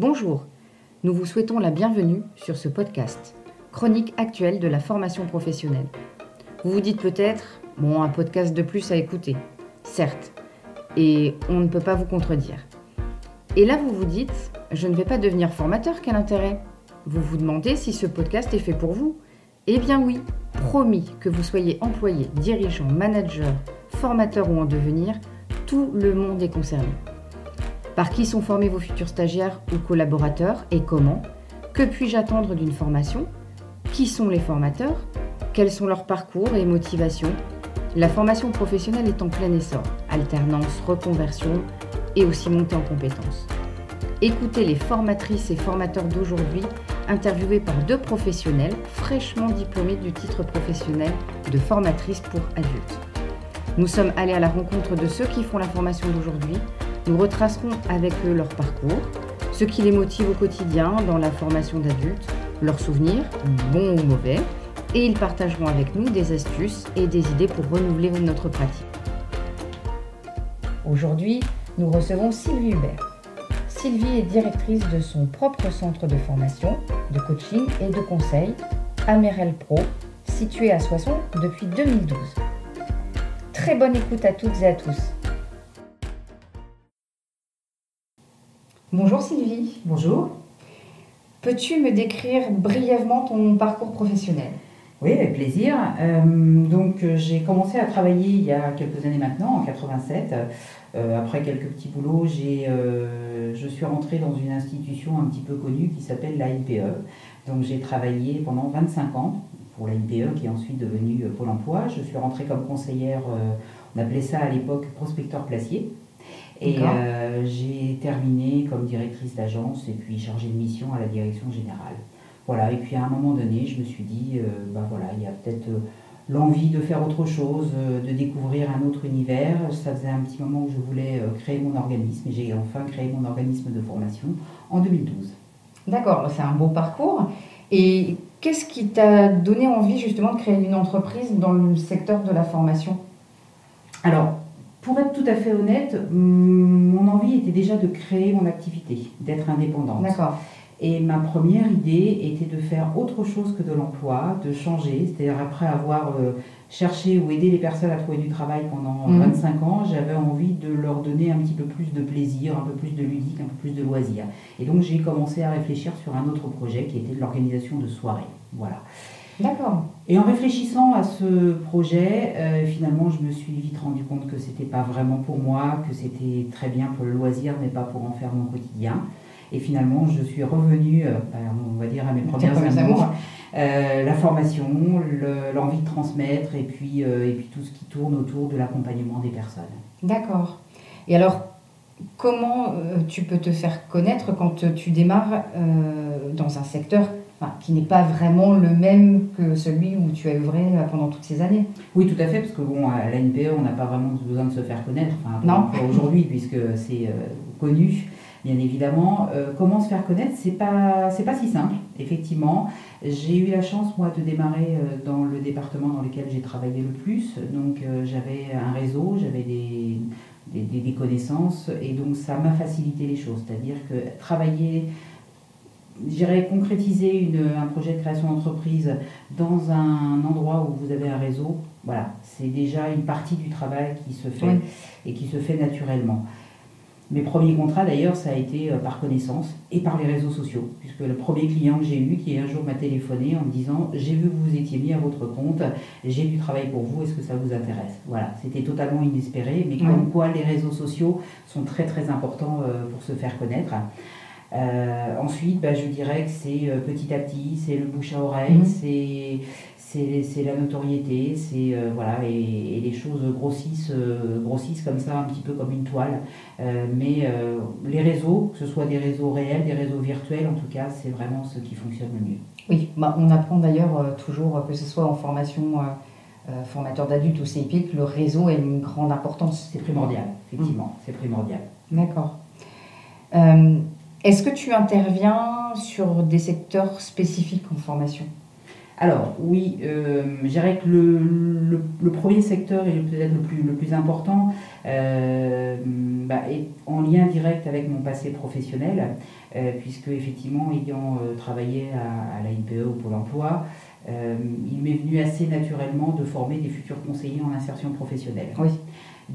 Bonjour, nous vous souhaitons la bienvenue sur ce podcast, chronique actuelle de la formation professionnelle. Vous vous dites peut-être, bon, un podcast de plus à écouter. Certes, et on ne peut pas vous contredire. Et là, vous vous dites, je ne vais pas devenir formateur, quel intérêt? Vous vous demandez si ce podcast est fait pour vous? Eh bien oui, promis que vous soyez employé, dirigeant, manager, formateur ou en devenir, tout le monde est concerné. Par qui sont formés vos futurs stagiaires ou collaborateurs et comment Que puis-je attendre d'une formation Qui sont les formateurs Quels sont leurs parcours et motivations La formation professionnelle est en plein essor. Alternance, reconversion et aussi montée en compétences. Écoutez les formatrices et formateurs d'aujourd'hui interviewés par deux professionnels fraîchement diplômés du titre professionnel de formatrice pour adultes. Nous sommes allés à la rencontre de ceux qui font la formation d'aujourd'hui nous retracerons avec eux leur parcours, ce qui les motive au quotidien dans la formation d'adultes, leurs souvenirs, bons ou mauvais, et ils partageront avec nous des astuces et des idées pour renouveler notre pratique. Aujourd'hui, nous recevons Sylvie Hubert. Sylvie est directrice de son propre centre de formation, de coaching et de conseil, Amerel Pro, situé à Soissons depuis 2012. Très bonne écoute à toutes et à tous. Bonjour Sylvie. Bonjour. Peux-tu me décrire brièvement ton parcours professionnel? Oui, avec plaisir. Euh, donc euh, j'ai commencé à travailler il y a quelques années maintenant, en 87. Euh, après quelques petits boulots, j'ai, je suis rentrée dans une institution un petit peu connue qui s'appelle la NPE. Donc j'ai travaillé pendant 25 ans pour la NPE qui est ensuite devenue Pôle Emploi. Je suis rentrée comme conseillère, on appelait ça à l'époque prospecteur placier. Et euh, j'ai terminé comme directrice d'agence et puis chargée de mission à la direction générale. Voilà, et puis à un moment donné, je me suis dit, euh, bah voilà, il y a peut-être euh, l'envie de faire autre chose, de découvrir un autre univers. Ça faisait un petit moment que je voulais créer mon organisme et j'ai enfin créé mon organisme de formation en 2012. D'accord, c'est un beau parcours. Et qu'est-ce qui t'a donné envie justement de créer une entreprise dans le secteur de la formation? Alors, pour être tout à fait honnête, mon envie était déjà de créer mon activité, d'être indépendante. D'accord. Et ma première idée était de faire autre chose que de l'emploi, de changer. C'est-à-dire après avoir euh, cherché ou aidé les personnes à trouver du travail pendant 25 mhm. ans, j'avais envie de leur donner un petit peu plus de plaisir, un peu plus de ludique, un peu plus de loisirs. Et donc j'ai commencé à réfléchir sur un autre projet qui était l'organisation de soirées. Voilà. D'accord. Et en réfléchissant à ce projet, euh, finalement, je me suis vite rendu compte que c'était pas vraiment pour moi, que c'était très bien pour le loisir, mais pas pour en faire mon quotidien. Et finalement, je suis revenue, euh, ben, on va dire, à mes premières amours. Euh, la formation, l'envie de transmettre et puis, et puis tout ce qui tourne autour de l'accompagnement des personnes. D'accord. Et alors, comment tu peux te faire connaître quand tu démarres dans un secteur qui n'est pas vraiment le même que celui où tu as œuvré euh, pendant toutes ces années. Oui, tout à fait, parce que bon, à la NPE, on n'a pas vraiment besoin de se faire connaître, enfin, non. aujourd'hui, puisque c'est euh, connu, bien évidemment. Euh, comment se faire connaître C'est pas, c'est pas si simple, effectivement. J'ai eu la chance, moi, de démarrer dans le département dans lequel j'ai travaillé le plus, donc j'avais un réseau, j'avais des, des, des connaissances, et donc ça m'a facilité les choses, c'est-à-dire que travailler j'irais concrétiser un projet de création d'entreprise dans un endroit où vous avez un réseau, voilà, c'est déjà une partie du travail qui se fait et qui se fait naturellement. Mes premiers contrats d'ailleurs, ça a été euh, par connaissance et par les réseaux sociaux, puisque le premier client que j'ai eu, qui un jour m'a téléphoné en me disant J'ai vu que vous étiez mis à votre compte, j'ai du travail pour vous, est-ce que ça vous intéresse? Voilà, c'était totalement inespéré, mais comme quoi les réseaux sociaux sont très très importants euh, pour se faire connaître. Euh, ensuite, bah, je dirais que c'est euh, petit à petit, c'est le bouche à oreille, mhm. c'est la notoriété, c'est euh, voilà, et, les choses grossissent, grossissent comme ça, un petit peu comme une toile. mais les réseaux, que ce soit des réseaux réels, des réseaux virtuels, en tout cas, c'est vraiment ce qui fonctionne le mieux. Oui, bah, on apprend d'ailleurs toujours, que ce soit en formation formateur d'adultes ou CIP, que le réseau a une grande importance. C'est primordial, effectivement, c'est primordial. D'accord. Est-ce que tu interviens sur des secteurs spécifiques en formation? Alors oui, euh, je dirais que le, premier secteur et peut-être le plus, le plus important euh, bah, est en lien direct avec mon passé professionnel, euh, puisque effectivement, ayant travaillé à, la NPE ou Pôle Emploi, il m'est venu assez naturellement de former des futurs conseillers en insertion professionnelle. Oui.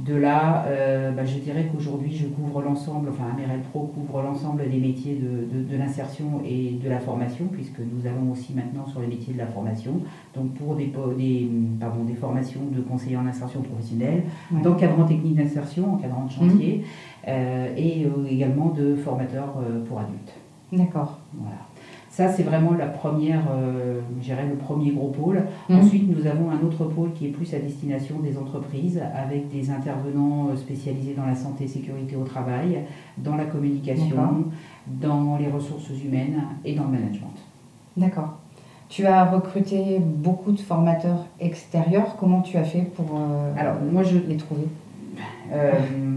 De là, euh, bah, je dirais qu'aujourd'hui, je couvre l'ensemble, enfin Amerel Pro couvre l'ensemble des métiers de, l'insertion et de la formation, puisque nous allons aussi maintenant sur les métiers de la formation, donc pour des, des, pardon, des formations de conseillers en insertion professionnelle, d'encadrant technique d'insertion, encadrant de chantier, mmh. euh, et euh, également de formateurs pour adultes. D'accord. Voilà. Ça, c'est vraiment la première, euh, le premier gros pôle. Mmh. Ensuite, nous avons un autre pôle qui est plus à destination des entreprises, avec des intervenants euh, spécialisés dans la santé et sécurité au travail, dans la communication, dans les ressources humaines et dans le management. D'accord. Tu as recruté beaucoup de formateurs extérieurs. Comment tu as fait pour euh, Alors, moi, je, les trouver? Euh,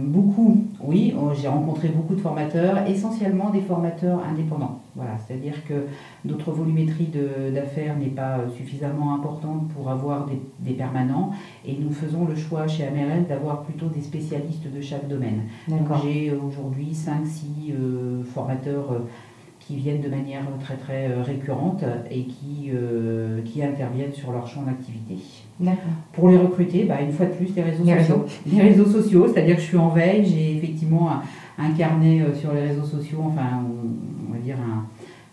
beaucoup, oui, j'ai rencontré beaucoup de formateurs, essentiellement des formateurs indépendants. Voilà, c'est-à-dire que notre volumétrie d'affaires n'est pas suffisamment importante pour avoir des, permanents et nous faisons le choix chez Amerel d'avoir plutôt des spécialistes de chaque domaine. j'ai aujourd'hui 5-6 euh, formateurs euh, qui viennent de manière très très euh, récurrente et qui, euh, qui interviennent sur leur champ d'activité. Pour les recruter, bah, une fois de plus, les réseaux sociaux. Les réseaux sociaux, c'est-à-dire que je suis en veille, j'ai effectivement incarné euh, sur les réseaux sociaux, enfin, on va dire un,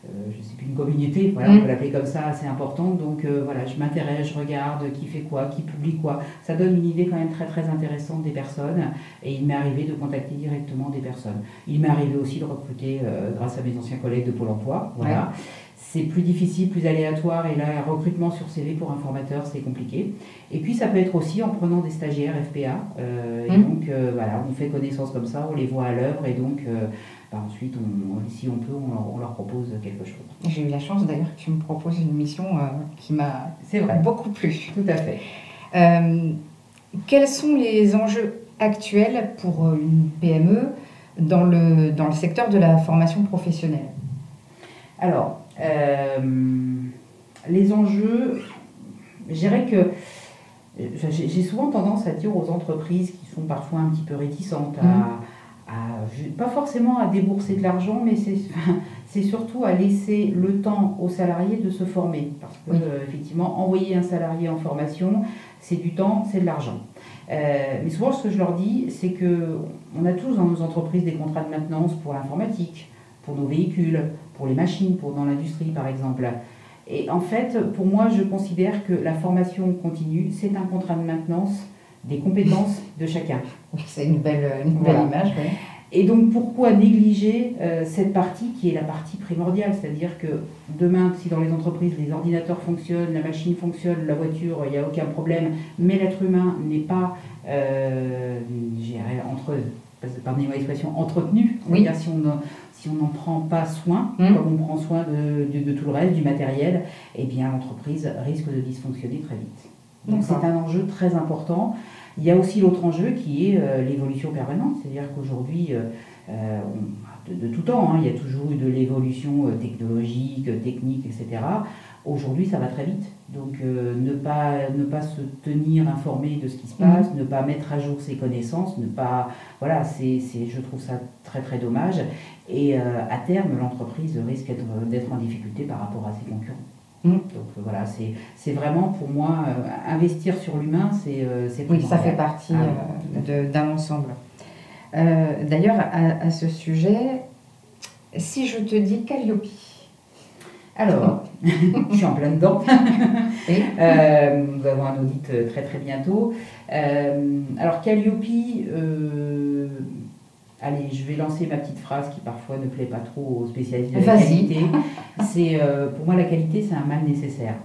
euh, je sais plus, une communauté, voilà, on mm. peut l'appeler comme ça, assez importante. Donc euh, voilà, je m'intéresse, je regarde qui fait quoi, qui publie quoi. Ça donne une idée quand même très très intéressante des personnes. Et il m'est arrivé de contacter directement des personnes. Il m'est arrivé aussi de recruter euh, grâce à mes anciens collègues de Pôle Emploi. Voilà. C'est plus difficile, plus aléatoire, et là, un recrutement sur CV pour un formateur, c'est compliqué. Et puis, ça peut être aussi en prenant des stagiaires FPA. et mm. donc, voilà, on fait connaissance comme ça, on les voit à l'œuvre, et donc, bah, ensuite, on, si on peut, on leur, propose quelque chose. J'ai eu la chance d'ailleurs que tu me proposes une mission euh, qui m'a beaucoup plu. Tout à fait. Euh, quels sont les enjeux actuels pour euh, une PME dans le, dans le secteur de la formation professionnelle? Alors, les enjeux, je dirais que j'ai souvent tendance à dire aux entreprises qui sont parfois un petit peu réticentes à, mmh pas forcément à débourser de l'argent, mais c'est surtout à laisser le temps aux salariés de se former. Parce que, euh, effectivement, envoyer un salarié en formation, c'est du temps, c'est de l'argent. Euh, mais souvent, ce que je leur dis, c'est que on a tous dans nos entreprises des contrats de maintenance pour l'informatique, pour nos véhicules, pour les machines, pour dans l'industrie, par exemple. Et en fait, pour moi, je considère que la formation continue, c'est un contrat de maintenance des compétences de chacun. C'est une belle, image. Et donc pourquoi négliger euh, cette partie qui est la partie primordiale? C'est-à-dire que demain, si dans les entreprises les ordinateurs fonctionnent, la machine fonctionne, la voiture, il n'y a aucun problème, mais l'être humain n'est pas, euh, entre, pardonnez-moi l'expression, entretenu, oui. si on si on n'en prend pas soin, hum. comme on prend soin de, de, tout le reste, du matériel, eh bien l'entreprise risque de dysfonctionner très vite. Donc c'est un enjeu très important. Il y a aussi l'autre enjeu qui est euh, l'évolution permanente, c'est-à-dire qu'aujourd'hui, euh, euh, de, tout temps, hein, il y a toujours eu de l'évolution technologique, technique, etc. Aujourd'hui, ça va très vite. Donc, ne, pas, ne pas se tenir informé de ce qui se passe, mmh. ne pas mettre à jour ses connaissances, ne pas. Voilà, c'est, je trouve ça très, très dommage. Et à terme, l'entreprise risque d'être en difficulté par rapport à ses concurrents. Mmh. Donc euh, voilà, c'est vraiment pour moi, euh, investir sur l'humain, c'est euh, Oui, ça fait partie ah d'un ensemble. D'ailleurs, à, ce sujet, si je te dis Calliope. Alors, je suis en plein dedans. nous avons un audit très très bientôt. alors Calliope, Allez, je vais lancer ma petite phrase qui parfois ne plaît pas trop aux spécialistes de la qualité. C'est euh, pour moi la qualité, c'est un mal nécessaire.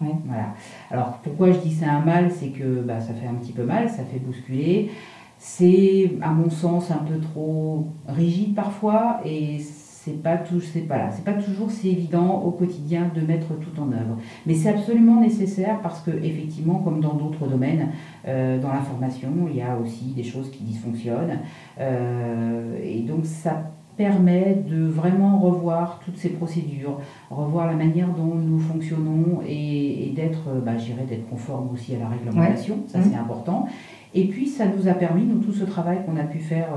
Voilà. Alors pourquoi je dis c'est un mal, c'est que bah, ça fait un petit peu mal, ça fait bousculer. C'est à mon sens un peu trop rigide parfois et c'est pas tout, c'est pas là, c'est pas toujours si évident au quotidien de mettre tout en œuvre. Mais c'est absolument nécessaire parce que effectivement, comme dans d'autres domaines, euh, dans l'information, il y a aussi des choses qui dysfonctionnent. Euh, et donc ça permet de vraiment revoir toutes ces procédures, revoir la manière dont nous fonctionnons et, d'être, bah, d'être conforme aussi à la réglementation, ça c'est mmh. important. Et puis ça nous a permis, nous, tout ce travail qu'on a pu faire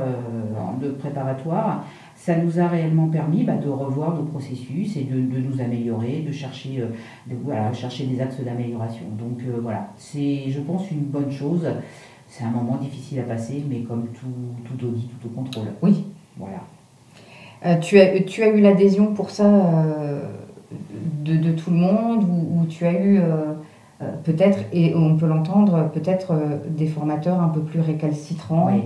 de préparatoire, ça nous a réellement permis bah, de revoir nos processus et de, nous améliorer, de chercher, euh, de, voilà, chercher des axes d'amélioration. Donc euh, voilà, c'est, je pense, une bonne chose. C'est un moment difficile à passer, mais comme tout, tout audit, tout au contrôle. Oui. Voilà. Euh, tu, as, tu as eu l'adhésion pour ça de, de, tout le monde ou, tu as eu peut-être, et on peut l'entendre, peut-être des formateurs un peu plus récalcitrants? Oui.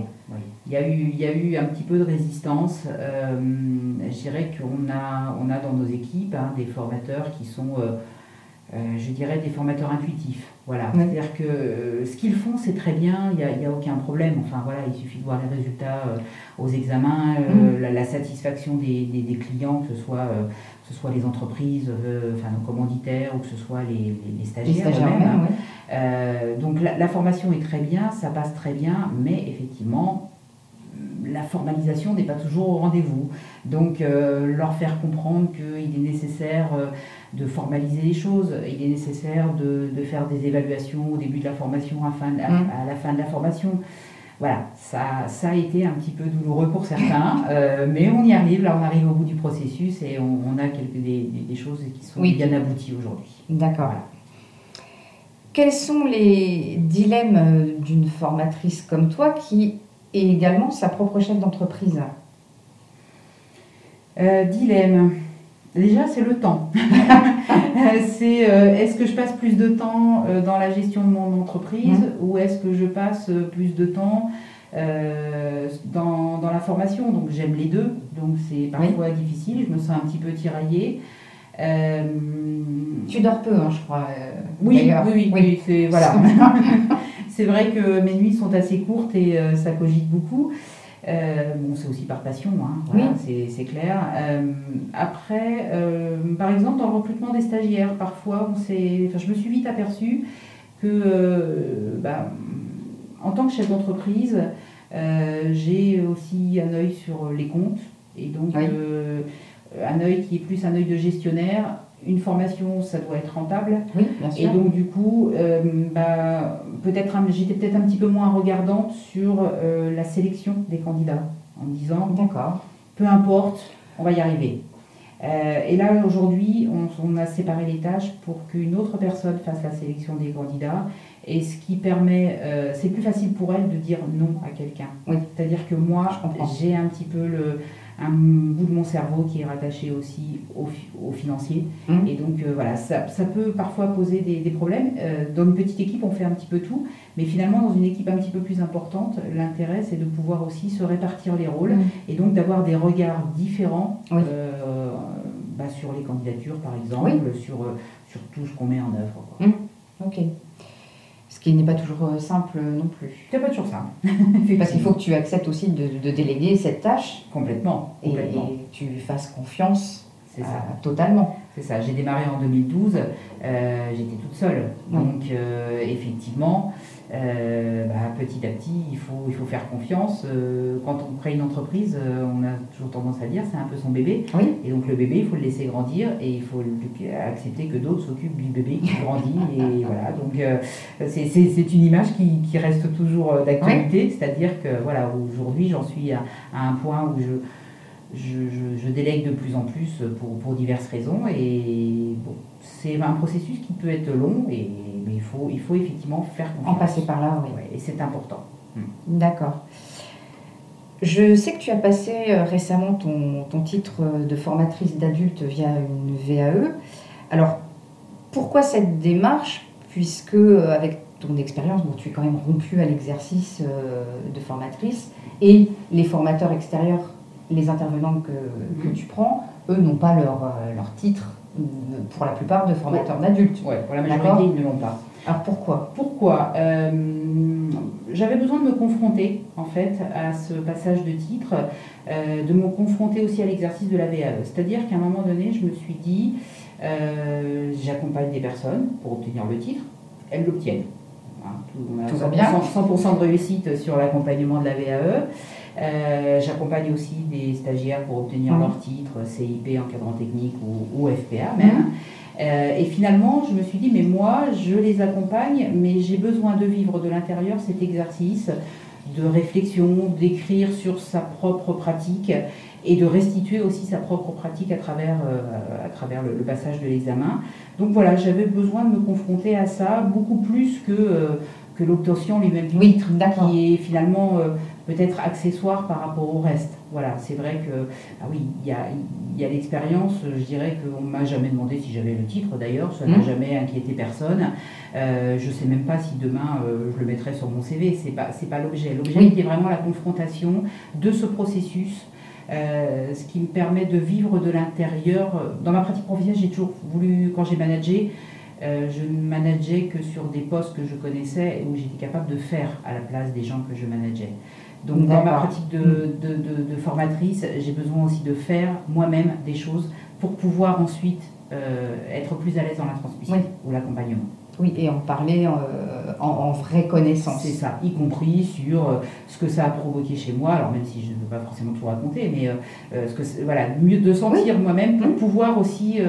Il y, a eu, il y a eu un petit peu de résistance. Euh, je dirais qu'on a, on a dans nos équipes hein, des formateurs qui sont, euh, euh, je dirais, des formateurs intuitifs. Voilà. C'est-à-dire que ce qu'ils font, c'est très bien, il n'y a, a, aucun problème. Enfin, voilà, il suffit de voir les résultats aux examens, mm. la, satisfaction des, des, clients, que ce soit, ce soit les entreprises, enfin, nos commanditaires ou que ce soit les, les, stagiaires. eux-mêmes. donc la, la formation est très bien, ça passe très bien, mais effectivement, la formalisation n'est pas toujours au rendez-vous. Donc euh, leur faire comprendre qu'il est nécessaire euh, de formaliser les choses, il est nécessaire de, faire des évaluations au début de la formation, à, fin, à, mmh. la fin de la formation. Voilà, ça, ça a été un petit peu douloureux pour certains, euh, mais on y arrive, là on arrive au bout du processus et on, a quelques, des, choses qui sont bien abouties aujourd'hui. D'accord. Quels sont les dilemmes d'une formatrice comme toi qui et également sa propre chef d'entreprise euh, Dilemme. Déjà, c'est le temps. c'est euh, est-ce que je passe plus de temps euh, dans la gestion de mon entreprise mmh. ou est-ce que je passe plus de temps dans, la formation? Donc j'aime les deux, donc c'est parfois difficile, je me sens un petit peu tiraillée. Tu dors peu, hein, je crois. oui, oui, oui, oui, c'est voilà. C'est vrai que mes nuits sont assez courtes et euh, ça cogite beaucoup. Euh, bon, c'est aussi par passion, hein, c'est clair. Euh, après, par exemple, dans le recrutement des stagiaires, parfois, on enfin, je me suis vite aperçue que, bah, en tant que chef d'entreprise, j'ai aussi un œil sur les comptes et donc un œil qui est plus un œil de gestionnaire une formation, ça doit être rentable. Oui, bien sûr. Et donc, du coup, euh, bah, peut-être j'étais peut-être un petit peu moins regardante sur euh, la sélection des candidats, en disant D'accord. Peu importe, on va y arriver. Euh, et là, aujourd'hui, on, a séparé les tâches pour qu'une autre personne fasse la sélection des candidats. Et ce qui permet, c'est plus facile pour elle de dire non à quelqu'un. Oui. C'est-à-dire que moi, j'ai un petit peu le un bout de mon cerveau qui est rattaché aussi au, au financier. Mmh. Et donc euh, voilà, ça, ça, peut parfois poser des, des problèmes. Euh, dans une petite équipe, on fait un petit peu tout, mais finalement, dans une équipe un petit peu plus importante, l'intérêt, c'est de pouvoir aussi se répartir les rôles mmh. et donc d'avoir des regards différents euh, bah, sur les candidatures, par exemple, sur, sur tout ce qu'on met en œuvre. Mmh. Ok. Ce qui n'est pas toujours euh, simple non plus. C'est pas toujours simple. Parce qu'il faut que tu acceptes aussi de, déléguer cette tâche. Complètement. Et, tu fasses confiance euh, totalement. C'est ça. J'ai démarré en 2012. Euh, j'étais toute seule. Donc, effectivement, euh, bah, petit à petit, il faut, il faut faire confiance. Euh, quand on crée une entreprise, euh, on a toujours tendance à dire c'est un peu son bébé. Et donc le bébé, il faut le laisser grandir et il faut accepter que d'autres s'occupent du bébé qui grandit. et voilà, donc c'est une image qui, qui reste toujours d'actualité. C'est-à-dire que voilà, aujourd'hui, j'en suis à, un point où je, je, je, délègue de plus en plus pour, pour diverses raisons. Et bon, c'est un processus qui peut être long et mais il faut, il faut effectivement faire confiance. En passer par là, oui. et c'est important. Hmm. D'accord. Je sais que tu as passé euh, récemment ton, ton titre de formatrice d'adultes via une VAE. Alors, pourquoi cette démarche? Puisque, euh, avec ton expérience, bon, tu es quand même rompu à l'exercice euh, de formatrice et les formateurs extérieurs, les intervenants que, que hmm. tu prends, eux n'ont pas leur, leur titre pour la plupart de formateurs d'adultes. Pour la majorité, ils ne l'ont pas. Alors pourquoi? Pourquoi? Euh, J'avais besoin de me confronter en fait à ce passage de titre, euh, de me confronter aussi à l'exercice de la VAE. C'est-à-dire qu'à un moment donné, je me suis dit, euh, j'accompagne des personnes pour obtenir le titre, elles l'obtiennent. Hein, tout, va bien. 100%, de réussite sur l'accompagnement de la VAE. J'accompagne aussi des stagiaires pour obtenir leur titre CIP, encadrant technique ou, ou FPA même. et finalement, je me suis dit, mais moi, je les accompagne, mais j'ai besoin de vivre de l'intérieur cet exercice de réflexion, d'écrire sur sa propre pratique et de restituer aussi sa propre pratique à travers, euh, à travers le, passage de l'examen. Donc voilà, j'avais besoin de me confronter à ça beaucoup plus que, euh, que l'obtention lui-même du oui, qui est finalement euh, peut-être accessoire par rapport au reste. Voilà, c'est vrai que, ah oui, il y a, y a l'expérience, je dirais qu'on ne m'a jamais demandé si j'avais le titre d'ailleurs, ça n'a mmh. jamais inquiété personne. je ne sais même pas si demain je le mettrai sur mon CV, ce n'est pas, pas l'objet. L'objet est vraiment la confrontation de ce processus euh, ce qui me permet de vivre de l'intérieur. Dans ma pratique professionnelle, j'ai toujours voulu, quand j'ai managé, euh, je ne manageais que sur des postes que je connaissais et où j'étais capable de faire à la place des gens que je manageais. Donc dans ma pratique de, de, de, formatrice, j'ai besoin aussi de faire moi-même des choses pour pouvoir ensuite euh, être plus à l'aise dans la transmission ou l'accompagnement. Oui, et en parler euh, en, vraie connaissance. C'est ça, y compris sur euh, ce que ça a provoqué chez moi, alors même si je ne veux pas forcément tout raconter, mais ce que, voilà, mieux de sentir moi-même pour mmh. pouvoir aussi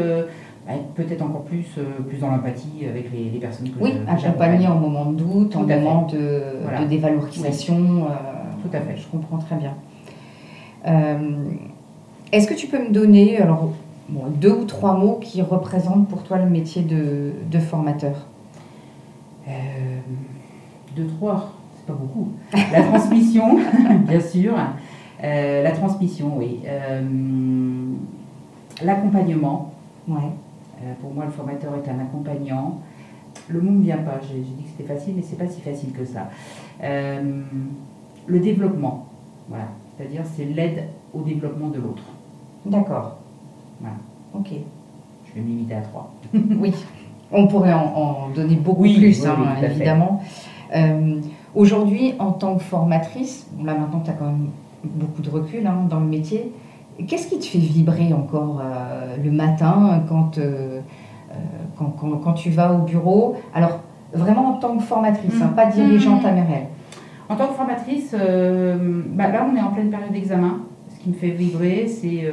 bah, être peut-être encore plus, plus dans l'empathie avec les, personnes que Oui, accompagner en moment de doute, en moment de, dévalorisation. Tout à fait. Je comprends très bien. Est-ce que tu peux me donner alors, deux ou trois mots qui représentent pour toi le métier de formateur? Euh, deux, trois, c'est pas beaucoup. La transmission, bien sûr. Euh, la transmission, oui. Euh, l'accompagnement. Ouais. pour moi, le formateur est un accompagnant. Le mot ne vient pas. J'ai dit que c'était facile, mais c'est pas si facile que ça. Le développement, voilà. C'est-à-dire, c'est l'aide au développement de l'autre. D'accord. Voilà. Ok. Je vais me limiter à trois. oui. On pourrait en, donner beaucoup plus, hein, évidemment. Euh, aujourd'hui, en tant que formatrice, là maintenant tu as quand même beaucoup de recul hein, dans le métier, qu'est-ce qui te fait vibrer encore euh, le matin euh, quand, quand, tu vas au bureau? Alors, vraiment en tant que formatrice, hein, pas dirigeante mmh. En tant que formatrice, bah là on est en pleine période d'examen. Ce qui me fait vibrer, c'est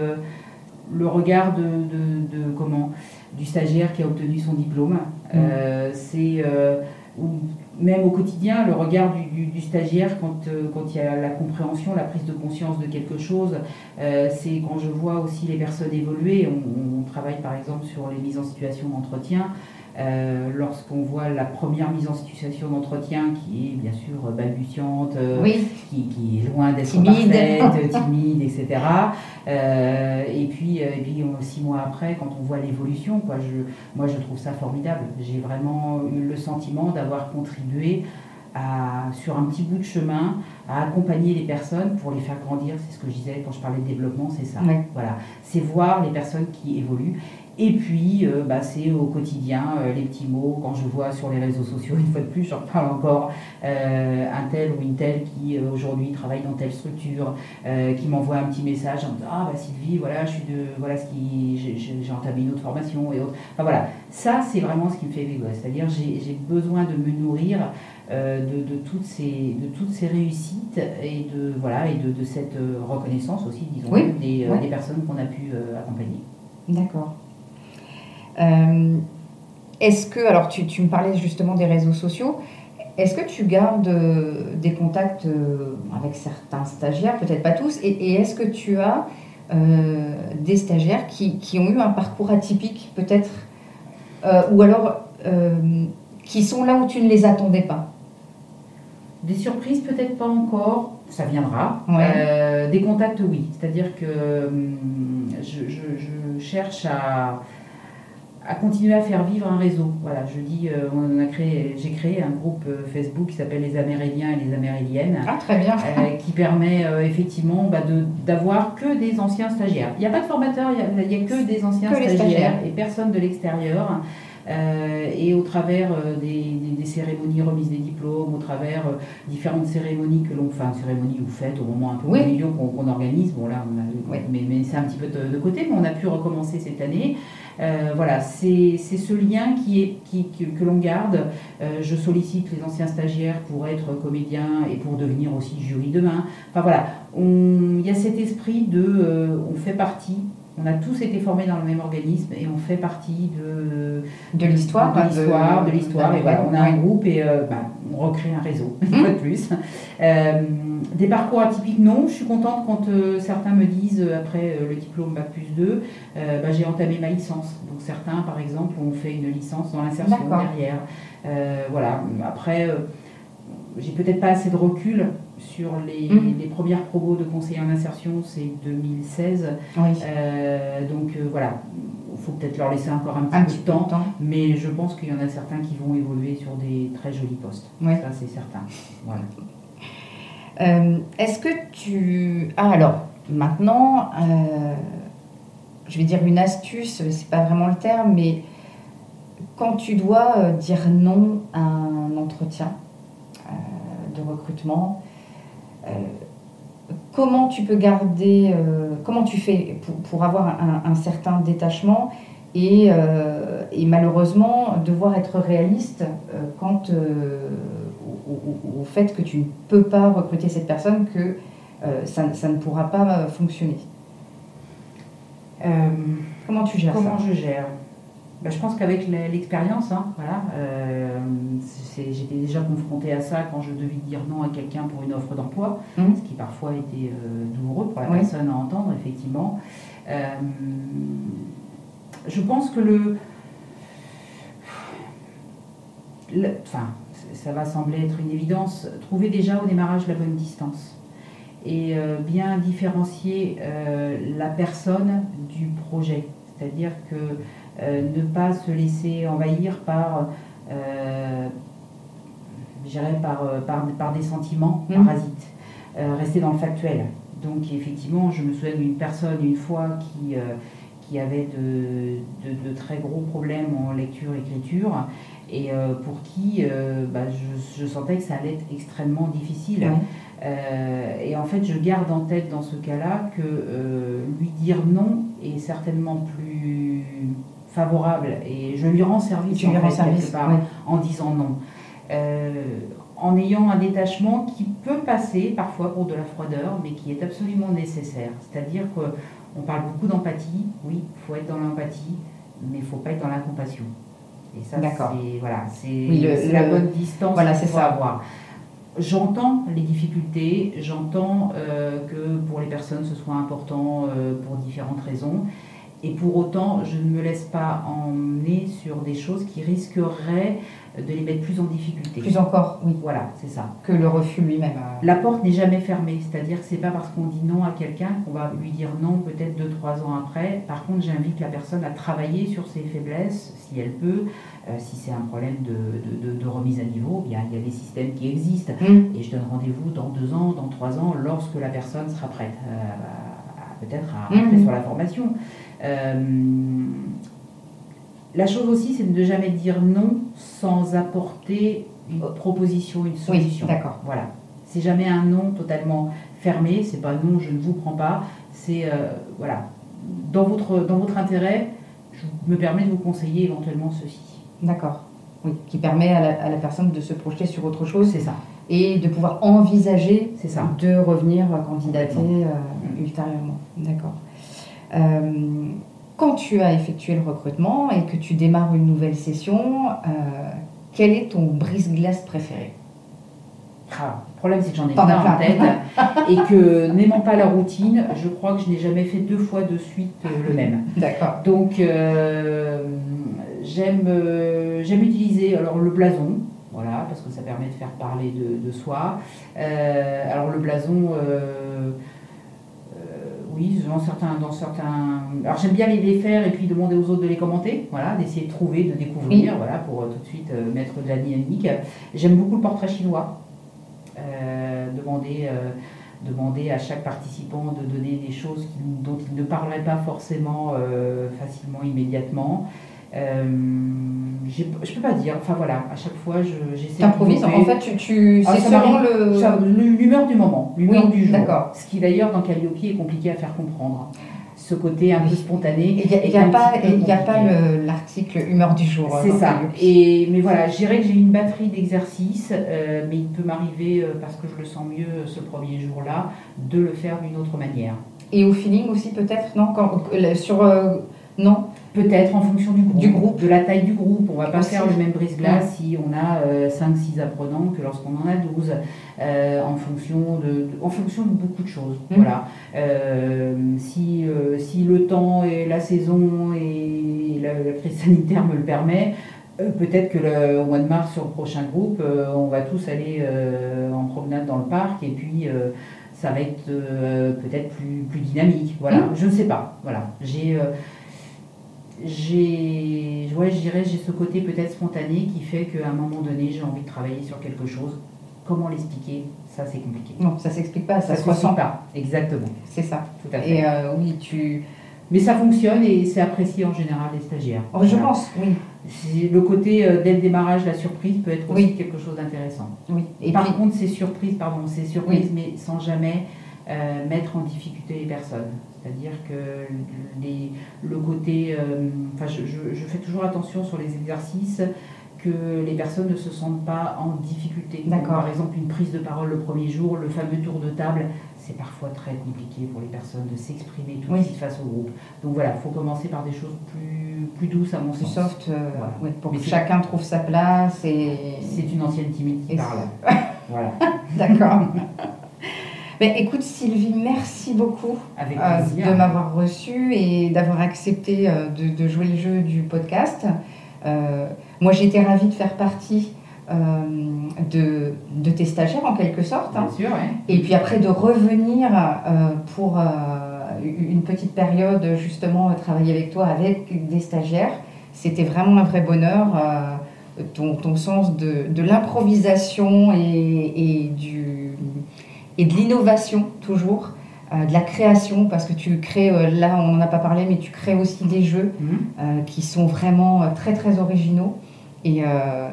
le regard de, comment du stagiaire qui a obtenu son diplôme. Mm. Euh, c'est euh, même au quotidien le regard du, stagiaire quand, euh, quand il y a la compréhension, la prise de conscience de quelque chose. c'est quand je vois aussi les personnes évoluer. On, on, travaille par exemple sur les mises en situation d'entretien. Euh, lorsqu'on voit la première mise en situation d'entretien qui est bien sûr balbutiante, euh, qui, est loin d'être parfaite, timide, etc. Euh, et puis, et puis six mois après, quand on voit l'évolution, quoi, je, moi je trouve ça formidable. J'ai vraiment eu le sentiment d'avoir contribué à, sur un petit bout de chemin à accompagner les personnes pour les faire grandir. C'est ce que je disais quand je parlais de développement, c'est ça. Voilà, c'est voir les personnes qui évoluent. Et puis, euh, bah, c'est au quotidien, euh, les petits mots, quand je vois sur les réseaux sociaux, une fois de plus, j'en parle encore, euh, un tel ou une telle qui aujourd'hui travaille dans telle structure, qui m'envoie un petit message en me disant Ah, bah Sylvie, voilà, je suis de, voilà ce qui, j'ai entamé une autre formation et autres. Enfin voilà, ça, c'est vraiment ce qui me fait vivre. C'est-à-dire, j'ai besoin de me nourrir de, toutes ces, de toutes ces réussites et de, voilà, et de, cette reconnaissance aussi, disons, des, des, personnes qu'on a pu accompagner. D'accord. Euh, est-ce que, alors tu, me parlais justement des réseaux sociaux, est-ce que tu gardes euh, des contacts euh, avec certains stagiaires, peut-être pas tous, et, est-ce que tu as des stagiaires qui, ont eu un parcours atypique, peut-être, ou alors qui sont là où tu ne les attendais pas Des surprises, peut-être pas encore, ça viendra. des contacts, oui. C'est-à-dire que hum, je, cherche à, à continuer à faire vivre un réseau. Voilà, je dis, euh, on a créé, j'ai créé un groupe euh, Facebook qui s'appelle les Amérindiens et les Amérindiennes. Ah, très bien. Euh, qui permet effectivement bah, de, d'avoir que des anciens stagiaires. Il n'y a pas de formateurs, il n'y a, que des anciens stagiaires, et personne de l'extérieur. Et au travers des, cérémonies remise des diplômes, au travers différentes cérémonies que l'on fait, cérémonies ou fêtes au moment un peu oui. qu'on organise. Bon là, on a, mais, mais c'est un petit peu de, de, côté, mais on a pu recommencer cette année. Euh, voilà, c'est ce lien qui est, qui, que, l'on garde. Euh, je sollicite les anciens stagiaires pour être comédien et pour devenir aussi jury demain. Enfin voilà, il y a cet esprit de euh, on fait partie on a tous été formés dans le même organisme et on fait partie de, de l'histoire. De l'histoire, de l'histoire. Et voilà, on a un groupe et euh, bah, on recrée un réseau, une fois de plus. Euh, des parcours atypiques, non. Je suis contente quand euh, certains me disent, après le diplôme Bac plus 2, bah, j'ai entamé ma licence. Donc certains, par exemple, ont fait une licence dans l'insertion derrière. voilà. Après, j'ai peut-être pas assez de recul sur les, mhm. les, premières promos de conseillers en insertion, c'est 2016. Euh, donc euh, voilà, il faut peut-être leur laisser encore un petit, peu de temps, mais je pense qu'il y en a certains qui vont évoluer sur des très jolis postes. Ça, c'est certain. Voilà. Euh, est-ce que tu. Ah, alors, maintenant, je vais dire une astuce, c'est pas vraiment le terme, mais quand tu dois dire non à un entretien de recrutement, comment tu peux garder, euh, comment tu fais pour, avoir un, certain détachement et, euh, et, malheureusement devoir être réaliste quant au, fait que tu ne peux pas recruter cette personne, que ça, ça, ne pourra pas fonctionner? comment tu gères comment ça? je gère? Bah, je pense qu'avec l'expérience, hein, voilà, euh, j'étais déjà confrontée à ça quand je devais dire non à quelqu'un pour une offre d'emploi, mmh. ce qui parfois était euh, douloureux pour la personne à entendre, effectivement. Euh, je pense que le, Enfin, ça va sembler être une évidence, trouver déjà au démarrage la bonne distance et bien différencier la personne du projet. C'est-à-dire que ne pas se laisser envahir par, euh, par, euh, par, par, des sentiments mmh. parasites, rester dans le factuel. Donc effectivement, je me souviens d'une personne une fois qui, qui avait de, de, très gros problèmes en lecture-écriture et pour qui bah, je, je, sentais que ça allait être extrêmement difficile. et en fait, je garde en tête dans ce cas-là que lui dire non est certainement plus favorable et je lui rends service, en, lui service en disant non. Euh, en ayant un détachement qui peut passer parfois pour de la froideur, mais qui est absolument nécessaire. C'est-à-dire qu'on parle beaucoup d'empathie, oui, il faut être dans l'empathie, mais il ne faut pas être dans la compassion. Et ça, c'est voilà, c'est la bonne distance voilà, qu'il faut ça. avoir. J'entends les difficultés, j'entends euh, que pour les personnes ce soit important euh, pour différentes raisons, et pour autant, je ne me laisse pas emmener sur des choses qui risqueraient de les mettre plus en difficulté. Plus encore, oui. Voilà, c'est ça. Que le refus lui-même. La porte n'est jamais fermée, c'est-à-dire que c'est pas parce qu'on dit non à quelqu'un qu'on va lui dire non peut-être deux, trois ans après. Par contre, j'invite la personne à travailler sur ses faiblesses, si elle peut. Euh, si c'est un problème de, de, de, remise à niveau, bien, il y a des systèmes qui existent. Mm. Et je donne rendez-vous dans deux ans, dans trois ans, lorsque la personne sera prête. Euh, peut-être à mm. rentrer sur la formation. Euh, la chose aussi, c'est de ne jamais dire non sans apporter une proposition, une solution. Oui, d'accord. Voilà. C'est jamais un non totalement fermé, c'est pas non, je ne vous prends pas. C'est euh, voilà, dans votre, dans votre intérêt, je me permets de vous conseiller éventuellement ceci. D'accord. Oui, qui permet à la, personne de se projeter sur autre chose. C'est ça. Et de pouvoir envisager ça. de revenir candidater euh, ultérieurement. D'accord. Euh, quand tu as effectué le recrutement et que tu démarres une nouvelle session, euh, quel est ton brise-glace préféré? Ah, Le problème, c'est que j'en ai pas en tête et que n'aimant pas la routine, je crois que je n'ai jamais fait deux fois de suite euh, le même. D'accord. Donc, j'aime j'aime utiliser alors le blason. Voilà, parce que ça permet de faire parler de, soi. alors le blason, oui, dans certains, dans certains. Alors j'aime bien les faire et puis demander aux autres de les commenter, voilà, d'essayer de trouver, de découvrir, voilà, pour euh, tout de suite euh, mettre de la dynamique. J'aime beaucoup le portrait chinois. Euh, demander, demander à chaque participant de donner des choses dont il ne parlerait pas forcément facilement, immédiatement. Euh, je peux pas dire. Enfin voilà, à chaque fois, je- j'essaie. T'improvises, d'innover. en fait, tu, tu Ah, c'est selon le... L'humeur du moment, l'humeur Oui, du jour. d'accord. Ce qui d'ailleurs dans Calliope est compliqué à faire comprendre. Ce côté un peu spontané. Il n'y a, y a pas, y a pas l'article humeur du jour. C'est dans ça. Calliope. Et, mais voilà, je dirais que j'ai une batterie d'exercices, euh, mais il peut m'arriver, euh, parce que je le sens mieux euh, ce premier jour-là, de le faire d'une autre manière. Et au feeling aussi, peut-être, non Quand, euh, Sur. euh, non? Peut-être en fonction du groupe, Du groupe. de la taille du groupe. On va pas Aussi. faire le même brise-glace si on a 5-6 apprenants que lorsqu'on en a 12, euh, en, fonction de, de- en fonction de beaucoup de choses. Mhm. Voilà. Euh, si, euh, si le temps et la saison et la, la crise sanitaire me le permet, euh, peut-être que le, au mois de mars, sur le prochain groupe, euh, on va tous aller euh, en promenade dans le parc et puis euh, ça va être euh, peut-être plus, plus dynamique. Voilà, Mhm. je ne sais pas. Voilà, j'ai, euh, j'ai, ouais, je dirais, j'ai ce côté peut-être spontané qui fait qu'à un moment donné, j'ai envie de travailler sur quelque chose. Comment l'expliquer? Ça, c'est compliqué. Non, ça s'explique pas, ça, Ça se se ressent. pas. Exactement. C'est ça. Tout à fait. Et euh, oui, tu. Mais ça fonctionne et c'est apprécié en général des stagiaires. Oh, je Voilà. pense, oui. Le côté euh, dès le démarrage, la surprise peut être aussi Oui. quelque chose d'intéressant. oui. Et Par puis, contre, c'est surprise, pardon, c'est surprise, mais sans jamais euh, mettre en difficulté les personnes. C'est-à-dire que les, le côté, euh, enfin, je, je- je fais toujours attention sur les exercices que les personnes ne se sentent pas en difficulté. Donc. Par exemple, une prise de parole le premier jour, le fameux tour de table, c'est parfois très compliqué pour les personnes de s'exprimer tout de Oui. suite face au groupe. Donc voilà, il faut commencer par des choses plus, plus douces à mon plus sens. soft, euh, Voilà. ouais, pour Mais que chacun trouve sa place et. C'est une ancienne timide qui Et parle. voilà, D'accord. Ben, écoute Sylvie, merci beaucoup avec euh, de m'avoir reçu et d'avoir accepté euh, de, de jouer le jeu du podcast. Euh, moi, j'étais ravie de faire partie euh, de, de tes stagiaires en quelque sorte. hein. Bien sûr, ouais. Et puis après de revenir pour une petite période justement travailler avec toi avec des stagiaires, c'était vraiment un vrai bonheur. ton, ton sens de, de l'improvisation et, et, du, et de l'innovation toujours, euh, de la création parce que tu crées, euh, là on n'en a pas parlé, mais tu crées aussi des jeux Mhm. euh, qui sont vraiment très très originaux et,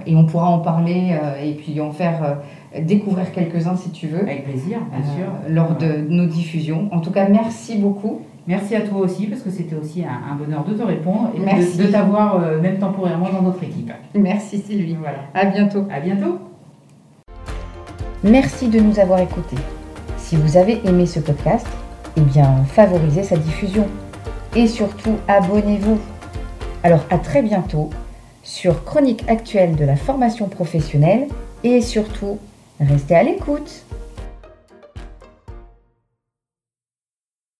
et on pourra en parler et puis en faire découvrir quelques-uns si tu veux Avec plaisir, bien sûr. lors de nos diffusions. En tout cas, merci beaucoup. Merci à toi aussi, parce que c'était aussi un, un bonheur de te répondre et de- de, t'avoir, euh, même temporairement, dans notre équipe. Merci Sylvie. Voilà. À bientôt. À bientôt. Merci de nous avoir écoutés. Si vous avez aimé ce podcast, eh bien favorisez sa diffusion et surtout abonnez-vous. Alors à très bientôt sur Chronique actuelle de la formation professionnelle et surtout restez à l'écoute.